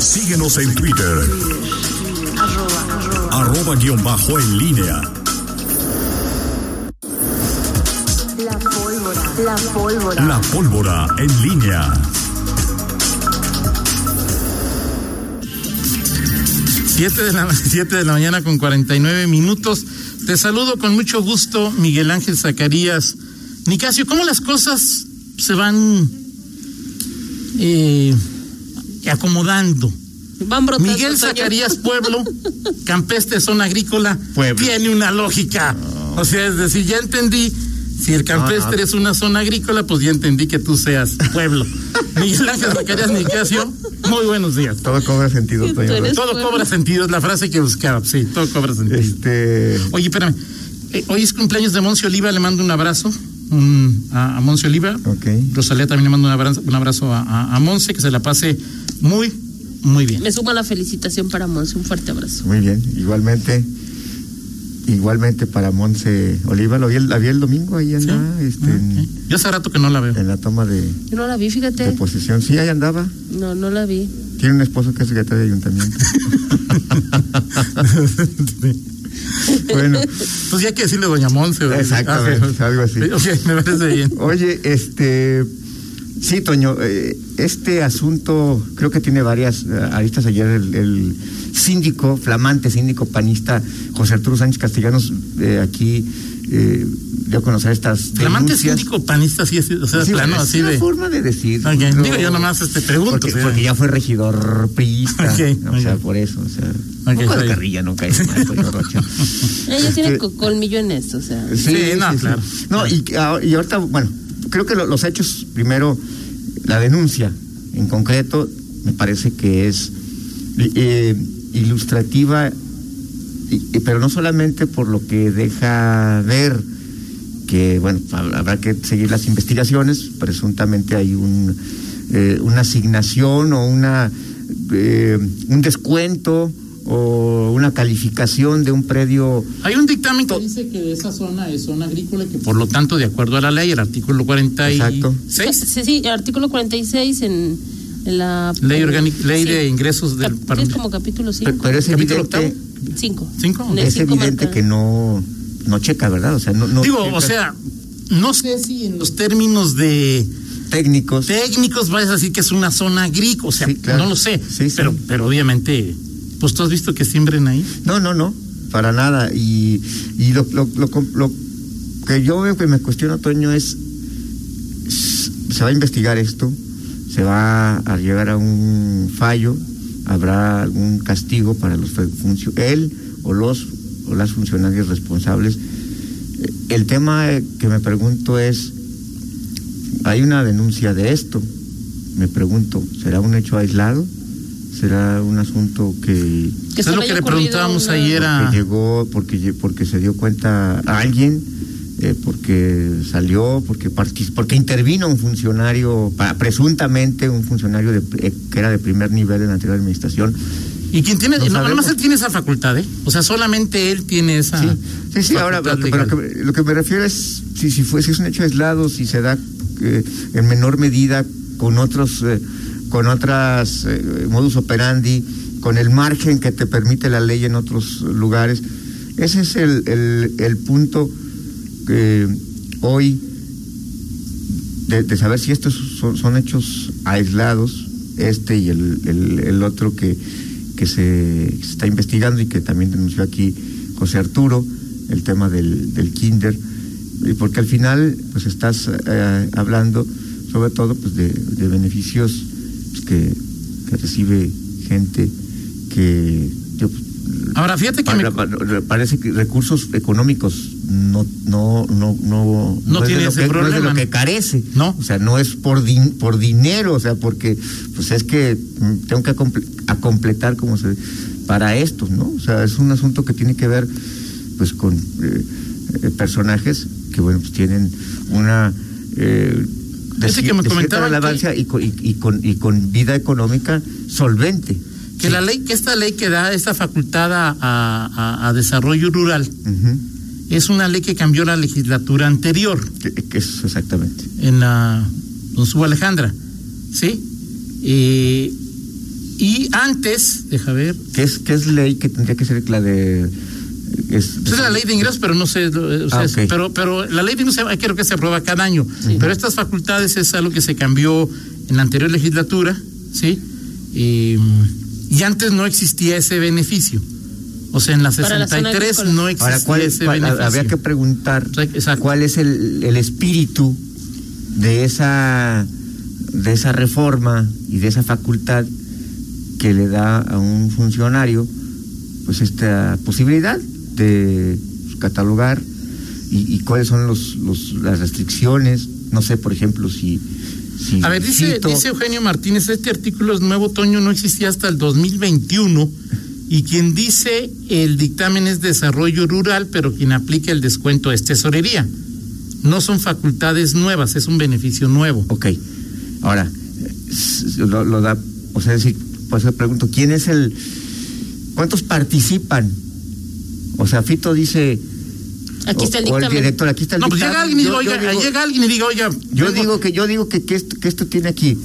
Síguenos en Twitter. Arroba guion bajo en línea. La pólvora. La pólvora. La pólvora en línea. Siete de, la, siete de la mañana con 49 minutos. Te saludo con mucho gusto, Miguel Ángel Zacarías. Nicasio, ¿cómo las cosas se van eh, acomodando? Van brotando, Miguel. Zacarías Pueblo, campestre zona agrícola, Pueblo. tiene una lógica. O sea, es decir, ya entendí, si el campestre No, no. es una zona agrícola, pues ya entendí que tú seas pueblo. Miguel Ángel Zacarías Nicasio, muy buenos días. Todo cobra sentido, Todo pueblo. cobra sentido, es la frase que buscaba, sí, todo cobra sentido. Este. Oye, espérame, eh, hoy es cumpleaños de Monse Oliva, le mando un abrazo un- a, a Monse Oliva. Ok. Rosalía también le mando un abrazo, un abrazo a, a- a Monse, que se la pase muy, muy bien. Me sumo a la felicitación para Monse. Un fuerte abrazo. Muy bien. Igualmente. Igualmente para Monse Oliva. Lo vi el, la vi el domingo ahí ¿Sí? andaba. Este, Ah, en. Yo hace rato que no la veo. en la toma de, Yo no la vi, de fíjate. posesión. Sí, ahí andaba. No, no la vi. Tiene un esposo que es secretario de ayuntamiento. bueno, Pues ya hay que decirle doña Monse. ¿verdad? Exactamente, Ah, algo así. Ok, me parece bien. oye, este. Sí, Toño, eh, este asunto creo que tiene varias eh, aristas. Ayer el, el síndico, flamante síndico panista José Arturo Sánchez Castellanos, eh, aquí eh, dio a conocer estas. Flamante denuncias. síndico panista, sí, sí, o sea, Sí, plano es así una de. forma de decir. Ok, digo, yo nomás, este, pregunto, Porque, o sea. porque ya fue regidor priista. O sea, por eso. O sea, un poco de carrilla no cae mal, Toño Rocha. Ella tiene Este, co- colmillo en esto, o sea. Sí, no, claro. No, y, ah, y ahorita, bueno, creo que lo- los hechos, primero, la denuncia en concreto, me parece que es eh, ilustrativa, pero no solamente por lo que deja ver que, bueno, hab- habrá que seguir las investigaciones, presuntamente hay un, eh, una asignación o una, eh, un descuento o una calificación de un predio Hay un dictamen que dice que esa zona es zona agrícola y que por lo tanto, de acuerdo a la ley, el artículo 46, Exacto. Sí, sí, artículo 46 en, en la. ley, orgánica, ley Sí. de ingresos del Cap- es como capítulo 5. Pero es Capítulo evidente, 5. ¿Cinco? es evidente que no, no checa, ¿verdad? O sea, no, no Digo, checa o sea, no sé si en los términos de técnicos. técnicos vas a decir que es una zona agrícola, o sea, Sí, claro. no lo sé, Sí, sí. pero pero obviamente, pues tú has visto que siembren ahí. No, no, no, para nada. Y, lo, lo, lo, que yo veo que me cuestiona, Toño, es, se va a investigar esto, se va a llegar a un fallo, habrá algún castigo para los él o los o las funcionarios responsables. Eh, El tema que me pregunto es, hay una denuncia de esto, me pregunto, ¿será un hecho aislado? ¿Será un asunto que Que es lo que le preguntábamos una- ayer a... porque llegó, porque, porque se dio cuenta a alguien, eh, porque salió, porque porque intervino un funcionario, presuntamente un funcionario de, eh, que era de primer nivel en la anterior administración. Y quien tiene, No no, nada más sabemos. él tiene esa facultad, ¿eh? O sea, solamente él tiene esa. Sí, sí, sí, ahora pero que- lo que me refiero es si, si, fue, si es un hecho aislado, si se da eh, en menor medida con otros, eh, con otras eh, modus operandi, con el margen que te permite la ley en otros lugares. Ese es el, el, punto que hoy de, saber si estos son, hechos aislados, este y el, el, otro que, que se, se está investigando y que también denunció aquí José Arturo, el tema del, del kinder, y porque al final pues estás eh, hablando sobre todo pues de, de beneficios pues, que, que recibe gente que yo, pues, Ahora, fíjate que me- parece que recursos económicos no no no no No tiene ese que, no es de problema, lo que carece. No. o sea no es por din- por dinero o sea porque pues es que mm, tengo que a completar como se para esto no o sea es un asunto que tiene que ver pues con eh, eh, personajes que bueno pues tienen una eh, de, Fíjate que me y, con, y, y con y con vida económica solvente. Que la ley, que esta ley que da esta facultad a, a- a desarrollo rural es una ley que cambió la legislatura anterior. Que, que es exactamente. En la Don Subo Alejandra, ¿sí? Eh, Y antes, deja ver, ¿Qué es, qué es ley que tendría que ser la de... Es, es la ley de ingresos, pero no sé, o sea, Ah, pero, pero la ley de ingresos creo que se aprueba cada año. Pero estas facultades es algo que se cambió en la anterior legislatura, ¿sí? Y, y antes no existía ese beneficio. O sea, en la Para la zona 63 agrícola. no existía Ahora, ¿cuál, ese cuál- beneficio. habría que preguntar Exacto. cuál es el, el espíritu de esa, de esa reforma y de esa facultad que le da a un funcionario pues esta posibilidad catalogar y, y cuáles son los, los, las restricciones. No sé, por ejemplo, si... si A ver, dice, Eugenio Martínez, este artículo es nuevo otoño, no existía hasta el 2021 y quien dice el dictamen es desarrollo rural, pero quien aplica el descuento es tesorería. No son facultades nuevas, es un beneficio nuevo. Ok. Ahora, lo, lo da, o sea, decir, pues le pregunto, ¿quién es el, cuántos participan? O sea, Fito dice, Aquí está el o, o el dictamen. director, aquí está el No, pues dictamen. llega alguien y diga, Yo- oiga, yo digo- llega alguien y diga, oiga, Yo vengo- digo que yo digo que, que esto, que esto tiene aquí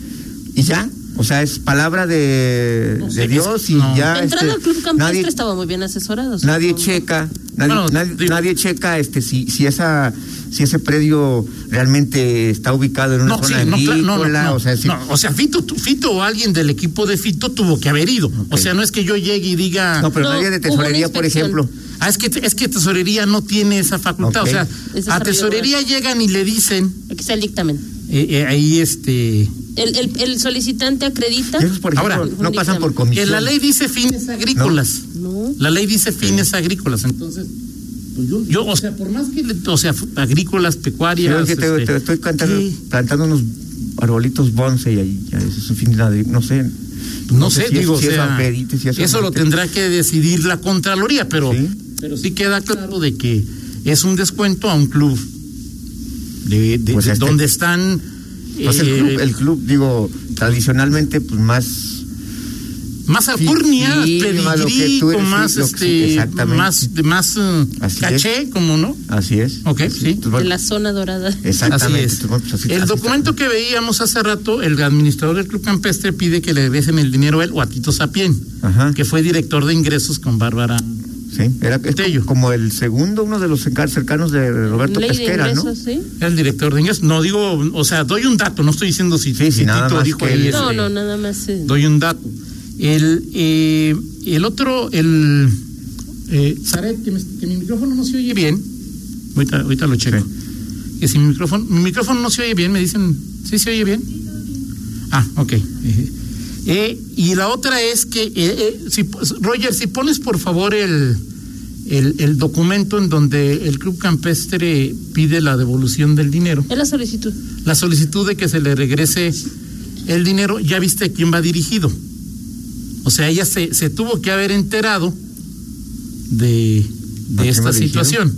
y ya, o sea, es palabra de, No de Dios y no. ya. De entrada este, el club campestre nadie, estaba muy bien asesorado. nadie no- checa, nadie, Bueno, nadie, checa este si si esa si ese predio realmente está ubicado en una No, sí, zona no, claro, no, no, agrícola, no, o sea, si- no, o sea, Fito, tu- Fito o alguien del equipo de Fito tuvo que haber ido. O sea, no es que yo llegue y diga, No, pero No, nadie de tesorería, por ejemplo. ah, es que, es que tesorería no tiene esa facultad. O sea, Es a tesorería llegan y le dicen, Aquí está el dictamen. eh, eh, ahí este, El, el, el solicitante acredita. Y esos, por ejemplo, Ahora, no pasan por comisión. que la ley dice fines agrícolas. No. La ley dice fines agrícolas, entonces, pues yo, yo, o sea, por más que, le- o sea, agrícolas, pecuarias. es que te, este, te estoy cantando, plantando unos arbolitos bonsai ahí, ya, eso es un fin de no sé. No, sé, si es- digo, si o eso sea, si eso eso lo tendrá que decidir la Contraloría, pero Sí. pero sí queda claro de que es un descuento a un club de, de- Pues de- este- donde están Pues el club, el club, digo, tradicionalmente, pues más más alcurnia, Sí, pedigrí, más este más eh, Así caché, como no. así es. Ok, Así sí. es. De la zona dorada. Exactamente. Así es. Pues así- el así documento está. que veíamos hace rato, el administrador del Club Campestre pide que le regresen el dinero a él o a Tito Sapien, Ajá. que fue director de ingresos con Bárbara. Sí, era es Tello. como el segundo, uno de los cercanos de Roberto Ley de Pesquera, ¿no? ingresos, ¿sí? Era el director de ingresos. No digo, o sea, doy un dato, no estoy diciendo si, Sí, sí, si nada Tito más dijo que ahí. él- No, este, no, nada más. eh, Doy un dato. El, eh, el otro, el. Eh, Zaret, que, me- que mi micrófono no se oye bien. Ahorita, ahorita lo checo. Que si mi micrófono, mi micrófono no se oye bien, me dicen, ¿sí se oye bien? Ah, ok. Eh, eh, y la otra es que, eh, eh, si, Roger, si pones por favor el, el, el documento en donde el Club Campestre pide la devolución del dinero, Es la solicitud. la solicitud de que se le regrese el dinero, ya viste a quién va dirigido. O sea, ella se, se tuvo que haber enterado de, ¿A de quién esta dirigido? situación.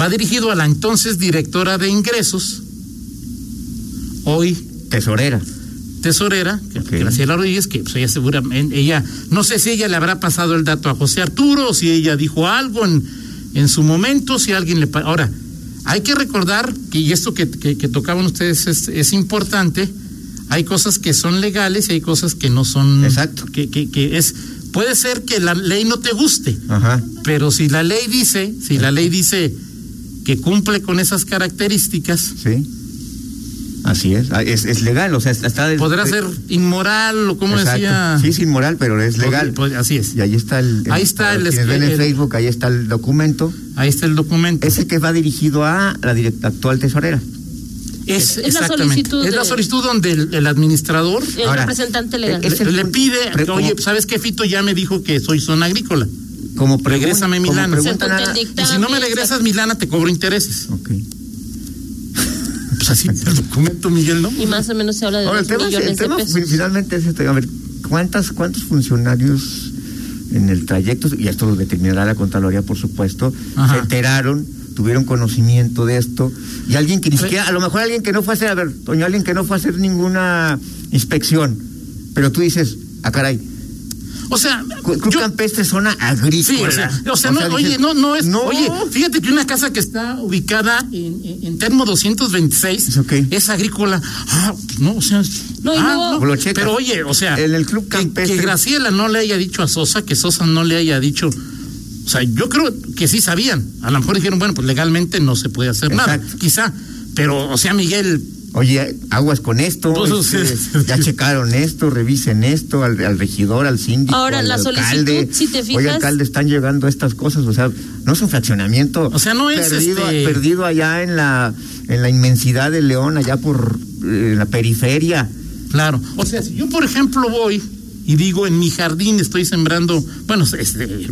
Va dirigido a la entonces directora de ingresos, hoy Tesorera. Tesorera, que- Ok. Graciela Rodríguez, que pues, ella seguramente, ella, no sé si ella le habrá pasado el dato a José Arturo, o si ella dijo algo en, en su momento, si alguien le... Ahora, hay que recordar que, y esto que, que- que tocaban ustedes es, es importante, hay cosas que son legales y hay cosas que no son... Exacto. Que, que, que es... Puede ser que la ley no te guste, Ajá. pero si la ley dice, si la ley dice que cumple con esas características, Sí. Así es. Ah, Es, es legal, o sea, está. podrá ser inmoral o como decía... Sí, es inmoral, pero es legal. Pues, así es. Y ahí está el. Ahí está el- ven en el- Facebook, ahí está el documento. Ahí está el documento. Ese que va dirigido a la directa actual tesorera. Es, Es la exactamente. solicitud es la solicitud donde el, el administrador El Ahora, representante legal. le, el le pide, que, oye, ¿sabes qué, Fito? Ya me dijo que soy zona agrícola. Como Regrésame mi como el Y si no me regresas mi lana, te cobro intereses. Ok. Pues así, el documento, Miguel, ¿no? Y más o menos se habla de Ahora, el tema, millones el tema de fi- pesos. finalmente es este, a ver, ¿cuántas, ¿cuántos funcionarios en el trayecto, y esto lo determinará la Contraloría, por supuesto, Ajá. se enteraron, tuvieron conocimiento de esto, y alguien que ni siquiera, a lo mejor alguien que no fue a hacer, a ver, Toño, alguien que no fue a hacer ninguna inspección, pero tú dices, ah, caray, O sea, Club yo- Campestre es zona Sí, agrícola. o sea, o sea, no, dices, oye, no, no es. No. Oye, fíjate que una casa que está ubicada en, en, en Termo 226 ¿Es agrícola. Ah, no, o sea. No, ah, checas. pero oye, o sea. En el Club que- Campestre- Que, Graciela no le haya dicho a Sosa, que Sosa no le haya dicho. O sea, yo creo que sí sabían. A lo mejor dijeron, bueno, pues legalmente no se puede hacer nada. Exacto. Quizá. Pero, o sea, Miguel, Oye, aguas con esto, Pues, este, ya checaron esto, revisen esto, al, al regidor, al síndico, Ahora, al la alcalde. solicitud, si te Oye, fijas- alcalde, están llegando estas cosas, o sea, no es un fraccionamiento. O sea, no es, perdido, este- perdido allá en la, en la inmensidad de León, allá por eh, la periferia. Claro. O sea, si yo, por ejemplo, voy y digo, en mi jardín estoy sembrando, bueno, este,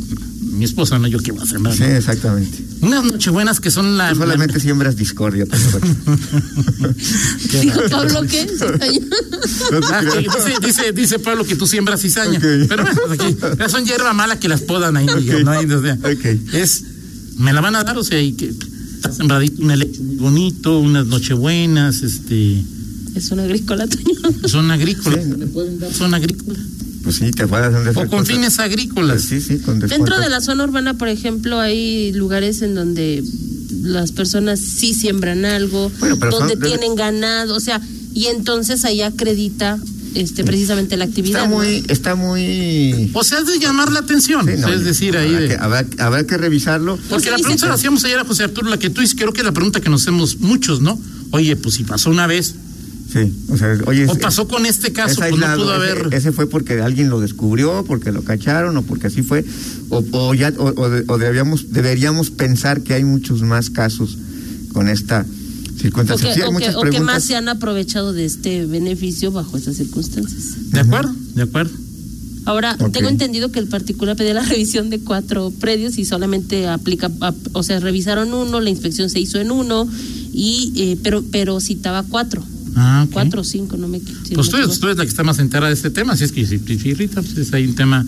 mi esposa, no yo que voy a sembrar. Sí, ¿no? exactamente. Unas nochebuenas que son la... Tú solamente siembras discordia. Dijo. Pablo que Ah, dice, dice, dice Pablo que tú siembras cizaña. Pero bueno, pues aquí ya son hierba mala que las podan ahí, Miguel, ¿no? Ahí, o sea, Ok. Es, me la van a dar, o sea, y que está sembradito un leche muy bonito, unas nochebuenas, este, es una agrícola, Toño. son agrícolas. Sí. ¿Le pueden dar? Son agrícolas. Pues sí, te puedes hacer O con fines agrícolas. Sí, sí, con Dentro de la zona urbana, por ejemplo, hay lugares en donde las personas sí siembran algo, Bueno, pero donde son- tienen ganado, o sea, y entonces ahí acredita este precisamente la actividad. Está ¿no? muy, está muy... O sea, es de llamar la atención. Sí, no, es decir, ahí habrá de... que, habrá, habrá que revisarlo. Porque se la pregunta que- la hacíamos ayer a José Arturo, la que tú dices, creo que es la pregunta que nos hacemos muchos, ¿no? Oye, pues si pasó una vez, Sí, o sea, oye, o es- pasó con este caso, es pues no pudo ese- haber. Ese, fue porque alguien lo descubrió, porque lo cacharon o porque así fue. O, o ya, o, o de- o deberíamos, deberíamos pensar que hay muchos más casos con esta O circunstancia. que, Sí, hay o que- muchas o que más se han aprovechado de este beneficio bajo esas circunstancias. De acuerdo, de acuerdo. Ahora, tengo entendido que el particular pedía la revisión de cuatro predios y solamente aplica, ap- o sea, revisaron uno, la inspección se hizo en uno, y eh, pero pero citaba cuatro, Ah, cuatro o cinco, no me si no Pues me tú, eres- equivoco. tú eres la que está más enterada de este tema, así es que si, si, si, Rita, pues es ahí un tema,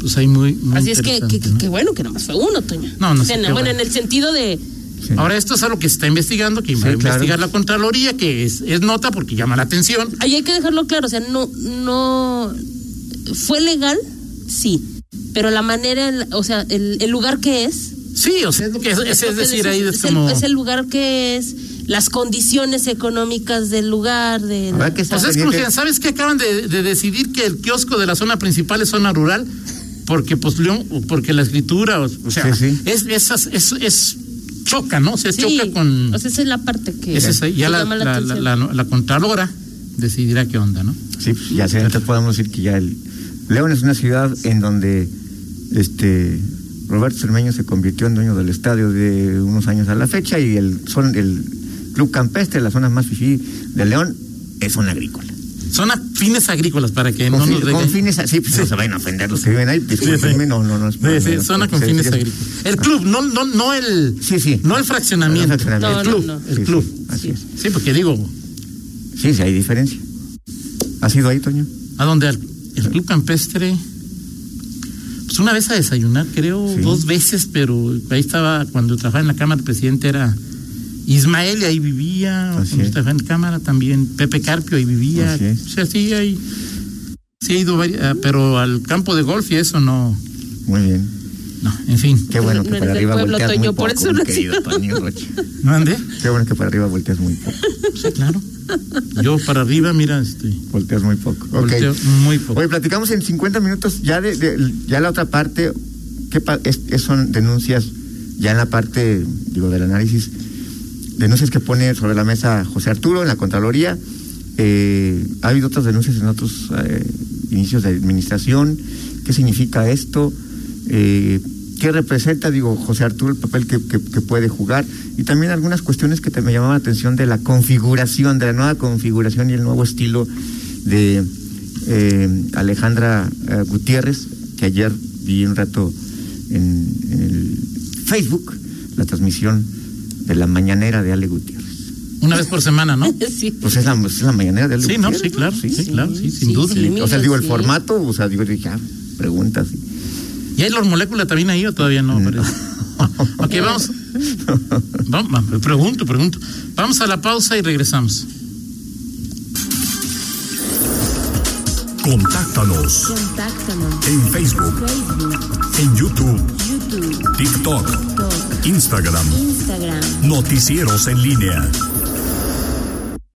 pues ahí muy, muy Así es que, que, ¿no? que bueno que nomás fue uno, Toño. No, no O sea, sé, bueno, bueno. en el sentido de Sí. Ahora, esto es algo que se está investigando, que va a Sí, claro. investigar la Contraloría, que es, es nota porque llama la atención. ahí hay que dejarlo claro, o sea, no no fue legal, sí, pero la manera, o sea, el, el lugar que es Sí, o sea, es, lo que es, es, lo que decir, ahí es, es como... el, es el lugar que es, las condiciones económicas del lugar, de la- que Pues es que, ¿sabes que acaban de, de decidir que el kiosco de la zona principal es zona rural? Porque, pues, León, porque la escritura, o, o sea, Sí, sí. Es, es, es, es- choca, ¿no? Se Sí, choca con... o sea, esa es la parte que, es ahí. ya la, la la, la, atención. la- la Contralora decidirá qué onda, ¿no? Sí, pues, ya entonces podemos decir que ya el León es una ciudad en donde este Roberto Cermeño se convirtió en dueño del estadio de unos años a la fecha y el son el club campestre, la zona más fifí de León, es zona agrícola. Son a fines agrícolas para que Con, no nos con fines así, pues no se vayan a ofender los que viven ahí, discúlpenme, no, no, no. es Sí, sí, zona con fines sí, agrícolas. El club, no, no, no el, Sí, sí. no el fraccionamiento. El fraccionamiento. el No, club, el Sí, club. sí, así es. Sí, porque digo, Sí, sí, hay diferencia. ¿Has ido ahí, Toño? ¿a dónde? El club campestre. Pues una vez a desayunar, creo, Sí. dos veces, pero ahí estaba, cuando trabajaba en la Cámara, el presidente era Ismael ahí vivía. Así Cuando es. trabajaba en la Cámara también, Pepe Carpio ahí vivía. Así es. O sea, sí, ahí. Sí he ido, ah, pero al campo de golf y eso no. Muy bien. No, en fin. Qué bueno que No para arriba pueblo, volteas Toño, muy por poco, eso no querido sé. Toño Rocha. ¿No andé? Qué bueno que para arriba volteas muy poco. Sí, claro. Yo para arriba, mira, este. Volteas muy poco. Ok. Volteo muy poco. Oye, platicamos en 50 minutos ya de, de- ya la otra parte, ¿qué pa- es- es- son denuncias ya en la parte, digo, del análisis, denuncias que pone sobre la mesa José Arturo en la Contraloría. Eh, ha habido otras denuncias en otros eh, inicios de administración. ¿Qué significa esto? Eh, ¿Qué representa, digo, José Arturo, el papel que, puede jugar? Y también algunas cuestiones que te me llamaban la atención de la configuración, de la nueva configuración y el nuevo estilo de eh, Alejandra Gutiérrez, que ayer vi un rato en, en el Facebook la transmisión de la mañanera de Ale Gutiérrez. Una vez por semana, ¿no? sí. Pues es la, es la mañanera de Ale Sí, no, Gutiérrez. sí, claro, sí, claro, sí, sin sí, duda. sí. o sea, digo, el Sí. formato, o sea, digo, ah, preguntas. ¿Y hay los moléculas también ahí o todavía no? No. ok, vamos. vamos. Pregunto, pregunto. Vamos a la pausa y regresamos. Contáctanos Contáctanos. en Facebook, Facebook, en YouTube, YouTube, TikTok, Instagram. Instagram. Noticieros en línea.